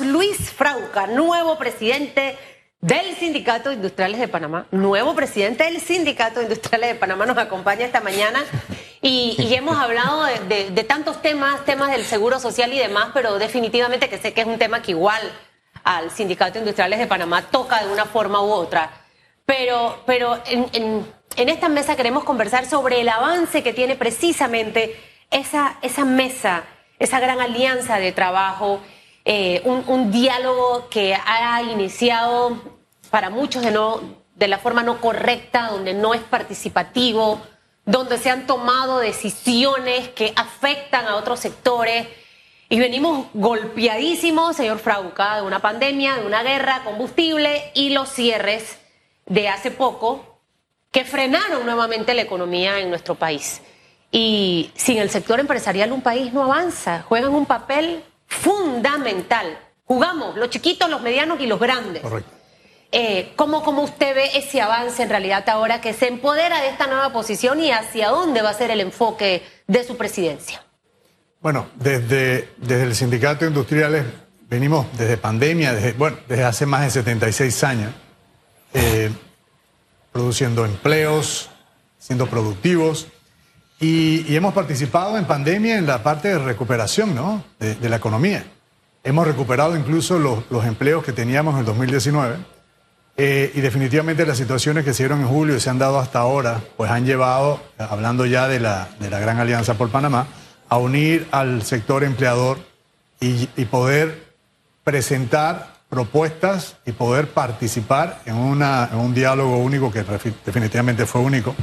Luis Frauca, nuevo presidente del Sindicato de Industriales de Panamá, nuevo presidente del Sindicato de Industriales de Panamá, nos acompaña esta mañana y, hemos hablado de, tantos temas, temas del seguro social y demás, pero definitivamente que sé que es un tema que igual al Sindicato de Industriales de Panamá toca de una forma u otra. Pero, pero en, esta mesa queremos conversar sobre el avance que tiene precisamente esa mesa, esa gran alianza de trabajo eh, un, diálogo que ha iniciado para muchos de, no, de la forma no correcta, donde no es participativo, donde se han tomado decisiones que afectan a otros sectores. Y venimos golpeadísimos, señor Frauca, de una pandemia, de una guerra, combustible y los cierres de hace poco que frenaron nuevamente la economía en nuestro país. Y sin el sector empresarial un país no avanza, juegan un papel fundamental. Jugamos los chiquitos, los medianos y los grandes. Correcto. Eh, ¿cómo, usted ve ese avance en realidad ahora que se empodera de esta nueva posición y hacia dónde va a ser el enfoque de su presidencia? Bueno, desde, desde el Sindicato de Industriales venimos desde pandemia, desde, bueno, desde hace más de 76 años, eh, produciendo empleos, siendo productivos. Y, hemos participado en pandemia en la parte de recuperación ¿no? de, la economía. Hemos recuperado incluso los, empleos que teníamos en el 2019. Eh, y definitivamente las situaciones que se dieron en julio y se han dado hasta ahora, pues han llevado, hablando ya de la, Gran Alianza por Panamá, a unir al sector empleador y, poder presentar propuestas y poder participar en un diálogo único que definitivamente fue único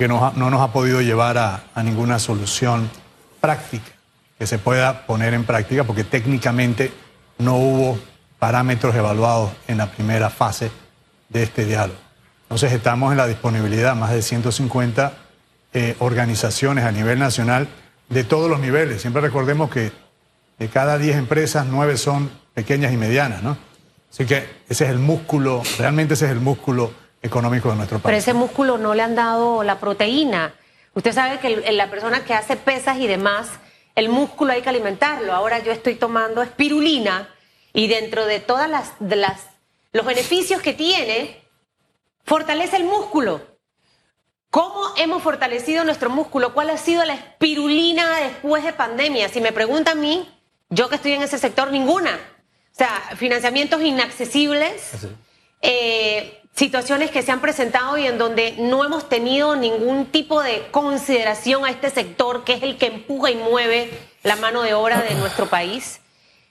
que no, nos ha podido llevar a, ninguna solución práctica que se pueda poner en práctica porque técnicamente no hubo parámetros evaluados en la primera fase de este diálogo. Entonces estamos en la disponibilidad, más de 150 eh, organizaciones a nivel nacional de todos los niveles. Siempre recordemos que de cada 10 empresas, 9 son pequeñas y medianas, ¿no? Así que ese es el músculo, realmente ese es el músculo económico de nuestro país. Pero ese músculo no le han dado la proteína. Usted sabe que la persona que hace pesas y demás, el músculo hay que alimentarlo. Ahora yo estoy tomando espirulina y dentro de todas las, de las los beneficios que tiene, fortalece el músculo. ¿Cómo hemos fortalecido nuestro músculo? ¿Cuál ha sido la espirulina después de pandemia? Si me pregunta a mí, yo que estoy en ese sector, ninguna. O sea, financiamientos inaccesibles. Eh, situaciones que se han presentado y en donde no hemos tenido ningún tipo de consideración a este sector que es el que empuja y mueve la mano de obra de nuestro país.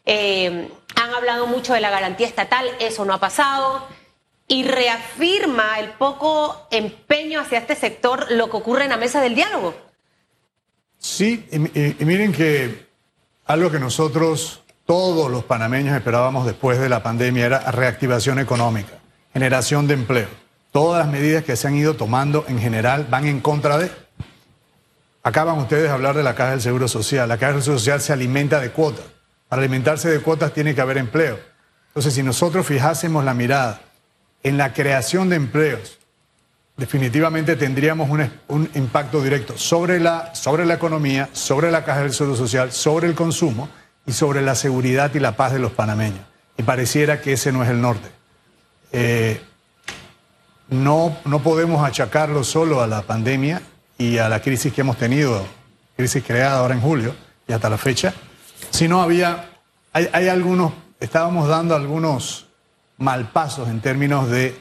Eh, han hablado mucho de la garantía estatal, eso no ha pasado. Y reafirma el poco empeño hacia este sector lo que ocurre en la mesa del diálogo. Sí, y miren que algo que nosotros, todos los panameños, esperábamos después de la pandemia era reactivación económica generación de empleo. Todas las medidas que se han ido tomando en general van en contra de... Acaban ustedes de hablar de la Caja del Seguro Social. La Caja del Seguro Social se alimenta de cuotas. Para alimentarse de cuotas tiene que haber empleo. Entonces, si nosotros fijásemos la mirada en la creación de empleos, definitivamente tendríamos un, un, impacto directo sobre la, sobre la economía, sobre la caja del Seguro Social, sobre el consumo y sobre la seguridad y la paz de los panameños. Y pareciera que ese no es el norte. Eh, no, no podemos achacarlo solo a la pandemia y a la crisis que hemos tenido, crisis creada ahora en julio y hasta la fecha, sino había, hay, algunos, estábamos dando algunos malpasos en términos de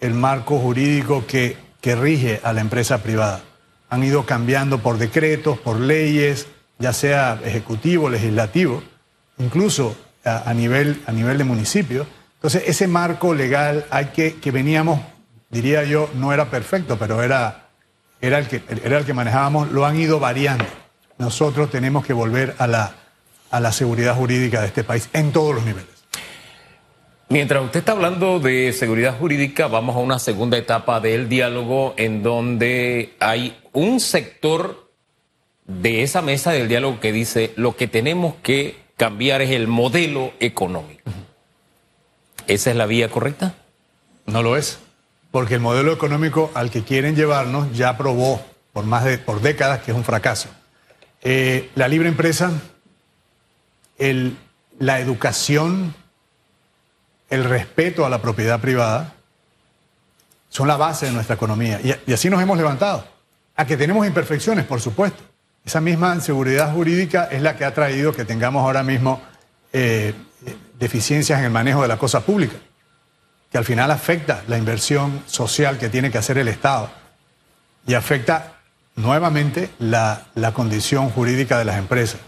el marco jurídico que, que rige a la empresa privada. Han ido cambiando por decretos, por leyes, ya sea ejecutivo, legislativo, incluso a, nivel, a nivel de municipio entonces, ese marco legal hay que, que veníamos, diría yo, no era perfecto, pero era, era, el que, era el que manejábamos, lo han ido variando. Nosotros tenemos que volver a la, a la seguridad jurídica de este país en todos los niveles. Mientras usted está hablando de seguridad jurídica, vamos a una segunda etapa del diálogo en donde hay un sector de esa mesa del diálogo que dice lo que tenemos que cambiar es el modelo económico. ¿Esa es la vía correcta? No lo es, porque el modelo económico al que quieren llevarnos ya probó por más de por décadas que es un fracaso. Eh, la libre empresa, el, la educación el respeto a la propiedad privada, son la base de nuestra economía. Y, así nos hemos levantado. A que tenemos imperfecciones, por supuesto. Esa misma inseguridad jurídica es la que ha traído que tengamos ahora mismo eh, deficiencias en el manejo de la cosa pública, que al final afecta la inversión social que tiene que hacer el Estado y afecta nuevamente la, condición jurídica de las empresas.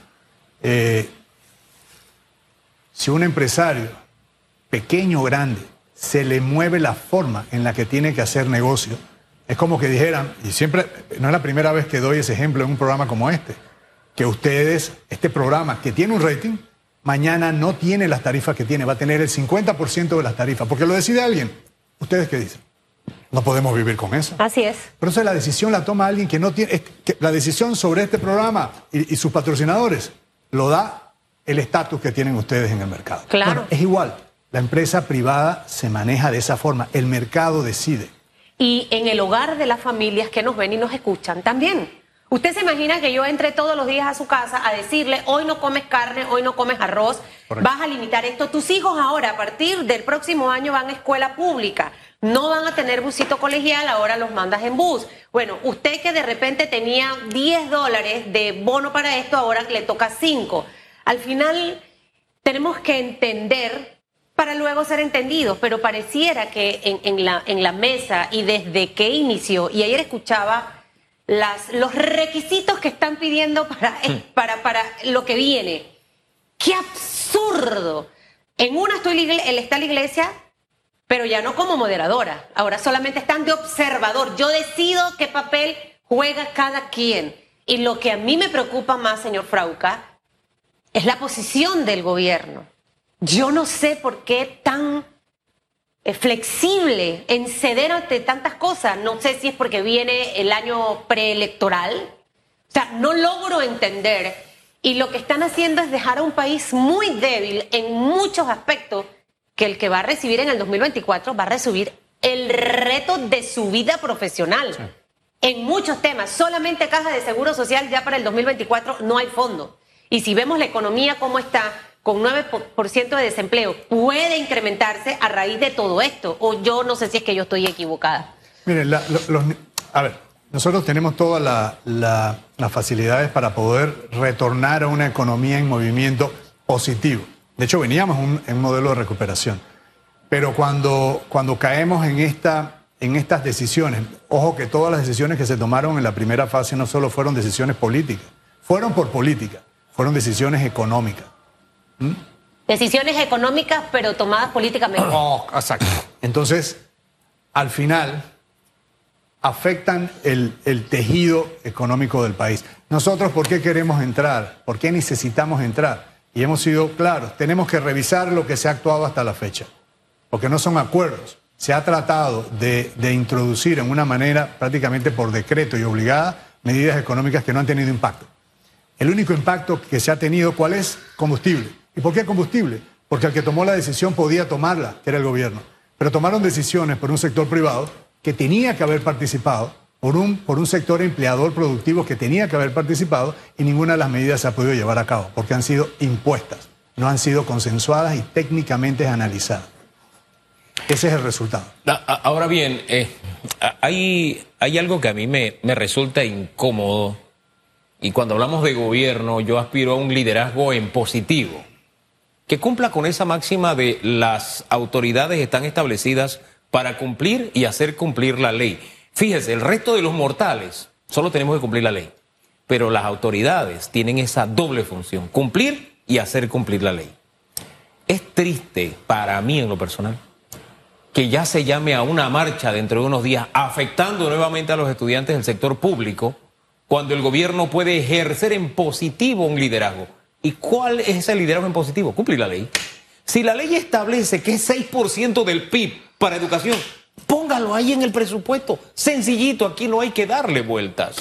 Eh, si un empresario, pequeño o grande, se le mueve la forma en la que tiene que hacer negocio, es como que dijeran, y siempre, no es la primera vez que doy ese ejemplo en un programa como este, que ustedes, este programa que tiene un rating, mañana no tiene las tarifas que tiene, va a tener el 50% de las tarifas, porque lo decide alguien. ¿Ustedes qué dicen? No podemos vivir con eso. Así es. Pero eso la decisión la toma alguien que no tiene. la decisión sobre este programa y, sus patrocinadores lo da el estatus que tienen ustedes en el mercado. Claro. es igual. La empresa privada se maneja de esa forma. El mercado decide. Y en el hogar de las familias que nos ven y nos escuchan también. Usted se imagina que yo entre todos los días a su casa a decirle, hoy no comes carne, hoy no comes arroz, vas a limitar esto. Tus hijos ahora, a partir del próximo año, van a escuela pública no van a tener busito colegial, ahora los mandas en bus. Bueno, usted que de repente tenía 10 dólares de bono para esto, ahora le toca 5. Al final tenemos que entender para luego ser entendidos, pero pareciera que en, la, en la mesa y desde que inició, y ayer escuchaba las, los requisitos que están pidiendo para, para, para lo que viene. ¡Qué absurdo! En una estoy, está la iglesia pero ya no como moderadora. Ahora solamente están de observador. Yo decido qué papel juega cada quien. Y lo que a mí me preocupa más, señor Frauca, es la posición del gobierno. Yo no sé por qué tan flexible en ceder ante tantas cosas. No sé si es porque viene el año preelectoral. O sea, no logro entender. Y lo que están haciendo es dejar a un país muy débil en muchos aspectos que el que va a recibir en el 2024 va a recibir el reto de su vida profesional. En muchos temas, solamente caja de seguro social ya para el 2024 no hay fondo. Y si vemos la economía como está, con 9% de desempleo, puede incrementarse a raíz de todo esto. O yo no sé si es que yo estoy equivocada. Miren, a ver, nosotros tenemos todas las facilidades para poder retornar a una economía en movimiento positivo. De hecho, veníamos en un modelo de recuperación. Pero cuando, cuando caemos en, esta, en estas decisiones, ojo que todas las decisiones que se tomaron en la primera fase no solo fueron decisiones políticas, fueron por política, fueron decisiones económicas. Decisiones económicas, pero tomadas políticamente. Oh, exacto. Entonces, al final, afectan el, tejido económico del país. Nosotros, ¿por qué queremos entrar? ¿Por qué necesitamos entrar? y hemos sido claros, tenemos que revisar lo que se ha actuado hasta la fecha, porque no son acuerdos. Se ha tratado de, introducir en una manera prácticamente por decreto y obligada medidas económicas que no han tenido impacto. El único impacto que se ha tenido, ¿cuál es? Combustible. ¿Y por qué combustible? Porque el que tomó la decisión podía tomarla, que era el gobierno. Pero tomaron decisiones por un sector privado que tenía que haber participado por un, por un sector empleador productivo que tenía que haber participado y ninguna de las medidas se ha podido llevar a cabo porque han sido impuestas, no han sido consensuadas y técnicamente analizadas. Ese es el resultado. Ahora bien, eh, hay, hay algo que a mí me, me resulta incómodo y cuando hablamos de gobierno yo aspiro a un liderazgo en positivo, que cumpla con esa máxima de las autoridades están establecidas para cumplir y hacer cumplir la ley. Fíjese, el resto de los mortales solo tenemos que cumplir la ley, pero las autoridades tienen esa doble función, cumplir y hacer cumplir la ley. Es triste para mí en lo personal que ya se llame a una marcha dentro de unos días afectando nuevamente a los estudiantes del sector público cuando el gobierno puede ejercer en positivo un liderazgo. ¿Y cuál es ese liderazgo en positivo? Cumplir la ley. Si la ley establece que es 6% del PIB para educación, Póngalo ahí en el presupuesto. Sencillito, aquí no hay que darle vueltas.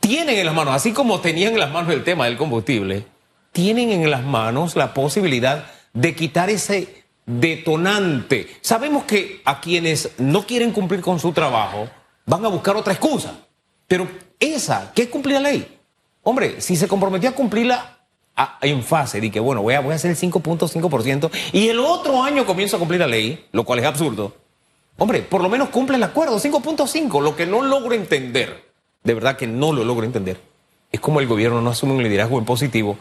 Tienen en las manos, así como tenían en las manos el tema del combustible, tienen en las manos la posibilidad de quitar ese detonante. Sabemos que a quienes no quieren cumplir con su trabajo van a buscar otra excusa. Pero esa, ¿qué es cumplir la ley? Hombre, si se comprometió a cumplirla, en fase de que, bueno, voy a, voy a hacer el 5.5% y el otro año comienzo a cumplir la ley, lo cual es absurdo. Hombre, por lo menos cumple el acuerdo, 5.5. Lo que no logro entender, de verdad que no lo logro entender, es como el gobierno no asume un liderazgo en positivo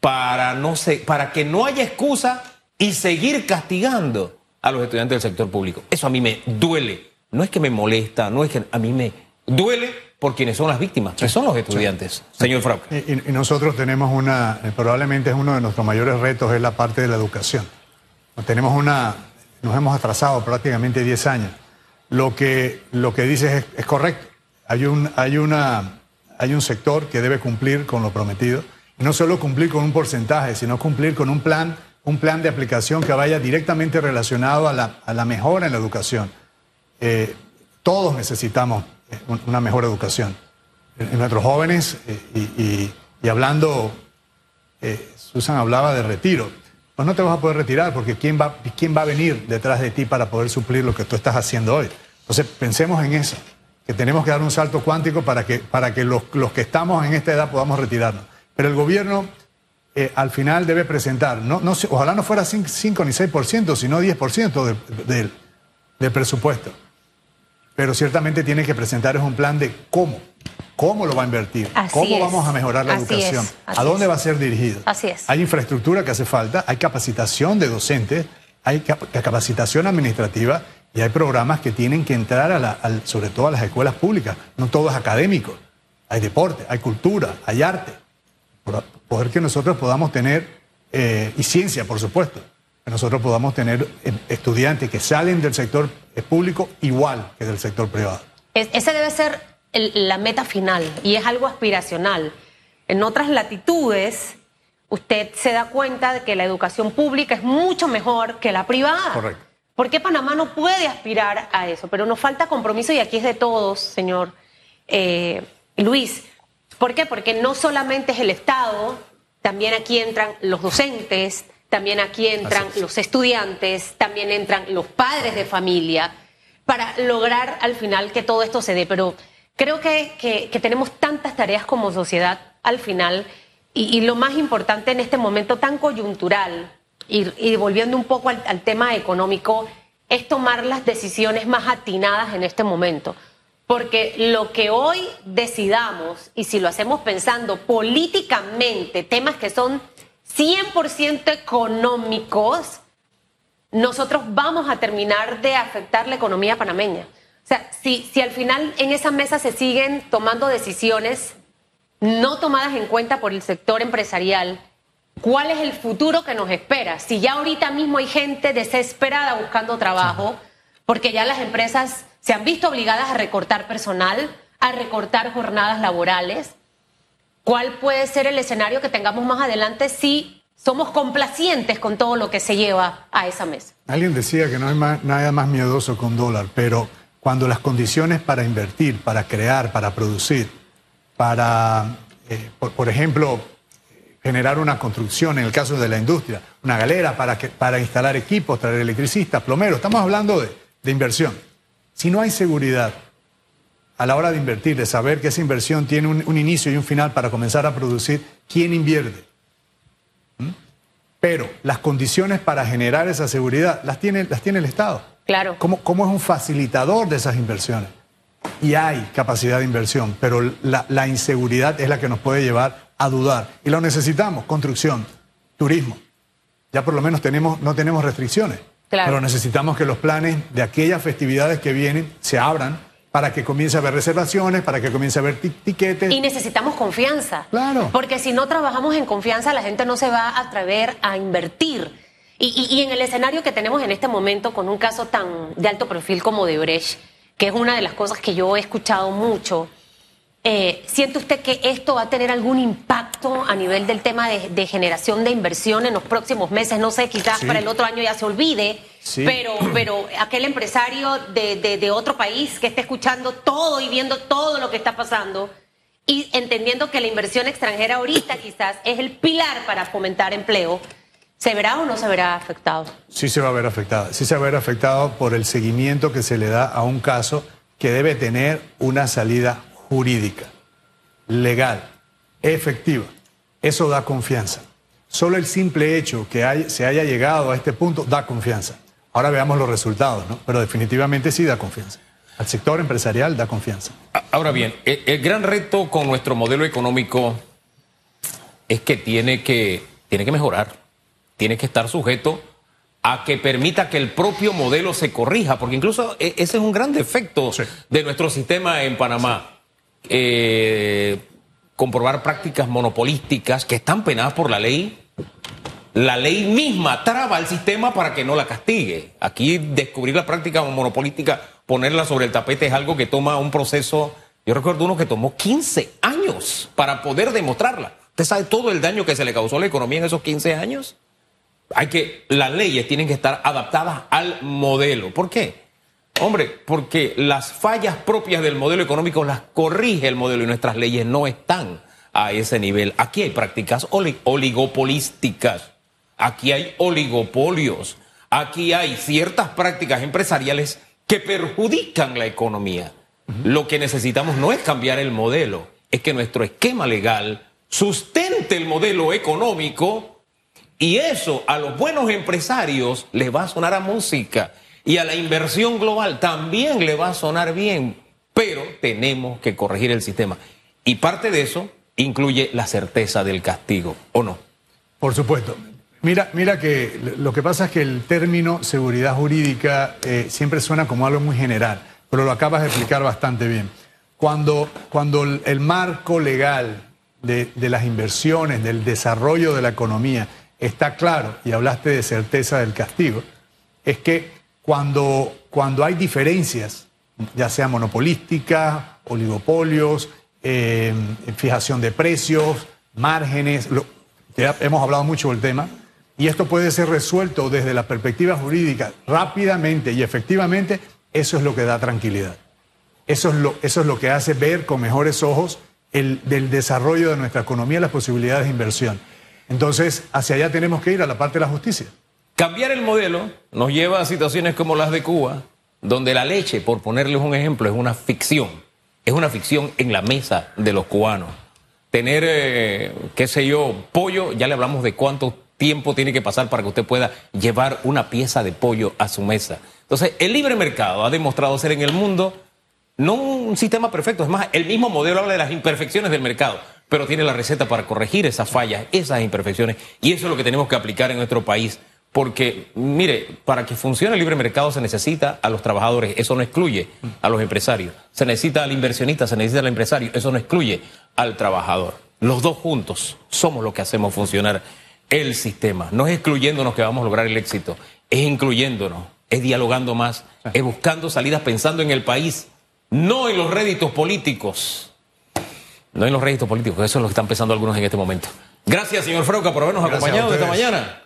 para, no sé, para que no haya excusa y seguir castigando a los estudiantes del sector público. Eso a mí me duele. No es que me molesta, no es que a mí me duele por quienes son las víctimas, que son los estudiantes, señor Frauke. Y, nosotros tenemos una, eh, probablemente es uno de nuestros mayores retos, es la parte de la educación. Tenemos una, nos hemos atrasado prácticamente 10 años. Lo que, lo que dices es, correcto. Hay un, hay, una, hay un sector que debe cumplir con lo prometido. Y no solo cumplir con un porcentaje, sino cumplir con un plan, un plan de aplicación que vaya directamente relacionado a la, a la mejora en la educación. Eh, todos necesitamos una mejor educación. En, nuestros jóvenes, eh, y, hablando, eh, Susan hablaba de retiro, pues no te vas a poder retirar porque ¿quién va, ¿quién va a venir detrás de ti para poder suplir lo que tú estás haciendo hoy? Entonces pensemos en eso, que tenemos que dar un salto cuántico para que, para que los, que estamos en esta edad podamos retirarnos. Pero el gobierno eh, al final debe presentar, no, no, ojalá no fuera 5, ni 6%, sino 10% del presupuesto pero ciertamente tiene que presentar un plan de cómo, cómo lo va a invertir, cómo vamos a mejorar la educación, a dónde va a ser dirigido. Así es. Hay infraestructura que hace falta, hay capacitación de docentes, hay capacitación administrativa y hay programas que tienen que entrar a la, sobre todo a las escuelas públicas. No todo es académico. Hay deporte, hay cultura, hay arte. Poder que nosotros podamos tener, eh, y ciencia, por supuesto, que nosotros podamos tener eh, estudiantes que salen del sector público igual que del sector privado. Ese debe ser la meta final y es algo aspiracional. En otras latitudes, usted se da cuenta de que la educación pública es mucho mejor que la privada. Correcto. ¿Por qué Panamá no puede aspirar a eso? Pero nos falta compromiso y aquí es de todos, señor eh, Luis. ¿Por qué? Porque no solamente es el Estado, también aquí entran los docentes, también aquí entran los estudiantes, también entran los padres de familia, para lograr al final que todo esto se dé. Pero creo que, tenemos tantas tareas como sociedad al final y, lo más importante en este momento tan coyuntural y, volviendo un poco al, al tema económico, es tomar las decisiones más atinadas en este momento. Porque lo que hoy decidamos, y si lo hacemos pensando políticamente, temas que son 100% económicos, nosotros vamos a terminar de afectar la economía panameña. O sea, si, si al final en esa mesa se siguen tomando decisiones no tomadas en cuenta por el sector empresarial, ¿cuál es el futuro que nos espera? Si ya ahorita mismo hay gente desesperada buscando trabajo, porque ya las empresas se han visto obligadas a recortar personal, a recortar jornadas laborales, ¿Cuál puede ser el escenario que tengamos más adelante si somos complacientes con todo lo que se lleva a esa mesa? Alguien decía que no hay nada más miedoso que un dólar, pero cuando las condiciones para invertir, para crear, para producir, para, eh, por, ejemplo, generar una construcción, en el caso de la industria, una galera para, para instalar equipos, traer electricistas, plomeros, estamos hablando de, de inversión. Si no hay seguridad, a la hora de invertir, de saber que esa inversión tiene un, inicio y un final para comenzar a producir, ¿quién invierte? ¿Mm? Pero las condiciones para generar esa seguridad las tiene, las tiene el Estado. Claro. ¿Cómo, ¿Cómo, es un facilitador de esas inversiones? Y hay capacidad de inversión, pero la, la inseguridad es la que nos puede llevar a dudar. Y lo necesitamos, construcción, turismo. Ya por lo menos tenemos, no tenemos restricciones. Claro. Pero necesitamos que los planes de aquellas festividades que vienen se abran para que comience a haber reservaciones, para que comience a haber tiquetes. Y necesitamos confianza. Claro. Porque si no trabajamos en confianza, la gente no se va a atrever a invertir. Y, en el escenario que tenemos en este momento, con un caso tan de alto perfil como de Brecht, que es una de las cosas que yo he escuchado mucho, eh, ¿siente usted que esto va a tener algún impacto a nivel del tema de, generación de inversión en los próximos meses? No sé, quizás para el otro año ya se olvide pero, pero aquel empresario de, de, otro país que esté escuchando todo y viendo todo lo que está pasando y entendiendo que la inversión extranjera ahorita quizás es el pilar para fomentar empleo, ¿se verá o no se verá afectado? Sí se va a ver afectado. Sí se va a ver afectado por el seguimiento que se le da a un caso que debe tener una salida jurídica, legal, efectiva. Eso da confianza. Solo el simple hecho que se haya llegado a este punto da confianza. Ahora veamos los resultados, ¿no? Pero definitivamente sí da confianza. Al sector empresarial da confianza. Ahora bien, el, gran reto con nuestro modelo económico es que tiene que, tiene que mejorar, tiene que estar sujeto a que permita que el propio modelo se corrija, porque incluso e, ese es un gran defecto de nuestro sistema en Panamá. Eh, comprobar prácticas monopolísticas que están penadas por la ley la ley misma traba al sistema para que no la castigue. Aquí descubrir la práctica monopolística, ponerla sobre el tapete es algo que toma un proceso, yo recuerdo uno que tomó 15 años para poder demostrarla. ¿Usted sabe todo el daño que se le causó a la economía en esos 15 años? Hay que, las leyes tienen que estar adaptadas al modelo. ¿Por qué? Hombre, porque las fallas propias del modelo económico las corrige el modelo y nuestras leyes no están a ese nivel. Aquí hay prácticas oligopolísticas Aquí hay oligopolios, aquí hay ciertas prácticas empresariales que perjudican la economía. Lo que necesitamos no es cambiar el modelo, es que nuestro esquema legal sustente el modelo económico y eso a los buenos empresarios les va a sonar a música y a la inversión global también le va a sonar bien, pero tenemos que corregir el sistema. Y parte de eso incluye la certeza del castigo, ¿o no? Por supuesto. Mira, mira que lo que pasa es que el término seguridad jurídica eh, siempre suena como algo muy general, pero lo acabas de explicar bastante bien. Cuando, cuando el, marco legal de, las inversiones, del desarrollo de la economía está claro, y hablaste de certeza del castigo, es que cuando, cuando hay diferencias, ya sea monopolísticas, oligopolios, eh, fijación de precios, márgenes, ya hemos hablado mucho del tema, y esto puede ser resuelto desde la perspectiva jurídica rápidamente y efectivamente, eso es lo que da tranquilidad. Eso es lo, eso es lo que hace ver con mejores ojos el del desarrollo de nuestra economía, las posibilidades de inversión. Entonces, hacia allá tenemos que ir a la parte de la justicia. Cambiar el modelo nos lleva a situaciones como las de Cuba, donde la leche, por ponerles un ejemplo, es una ficción. Es una ficción en la mesa de los cubanos. Tener, eh, qué sé yo, pollo, ya le hablamos de cuánto tiempo tiene que pasar para que usted pueda llevar una pieza de pollo a su mesa. Entonces, el libre mercado ha demostrado ser en el mundo no un sistema perfecto, es más, el mismo modelo habla de las imperfecciones del mercado, pero tiene la receta para corregir esas fallas, esas imperfecciones, y eso es lo que tenemos que aplicar en nuestro país. Porque, mire, para que funcione el libre mercado se necesita a los trabajadores, eso no excluye a los empresarios. Se necesita al inversionista, se necesita al empresario, eso no excluye al trabajador. Los dos juntos somos los que hacemos funcionar el sistema. No es excluyéndonos que vamos a lograr el éxito, es incluyéndonos, es dialogando más, es buscando salidas pensando en el país, no en los réditos políticos. No en los réditos políticos, eso es lo que están pensando algunos en este momento. Gracias, señor Frauca, por habernos acompañado esta mañana.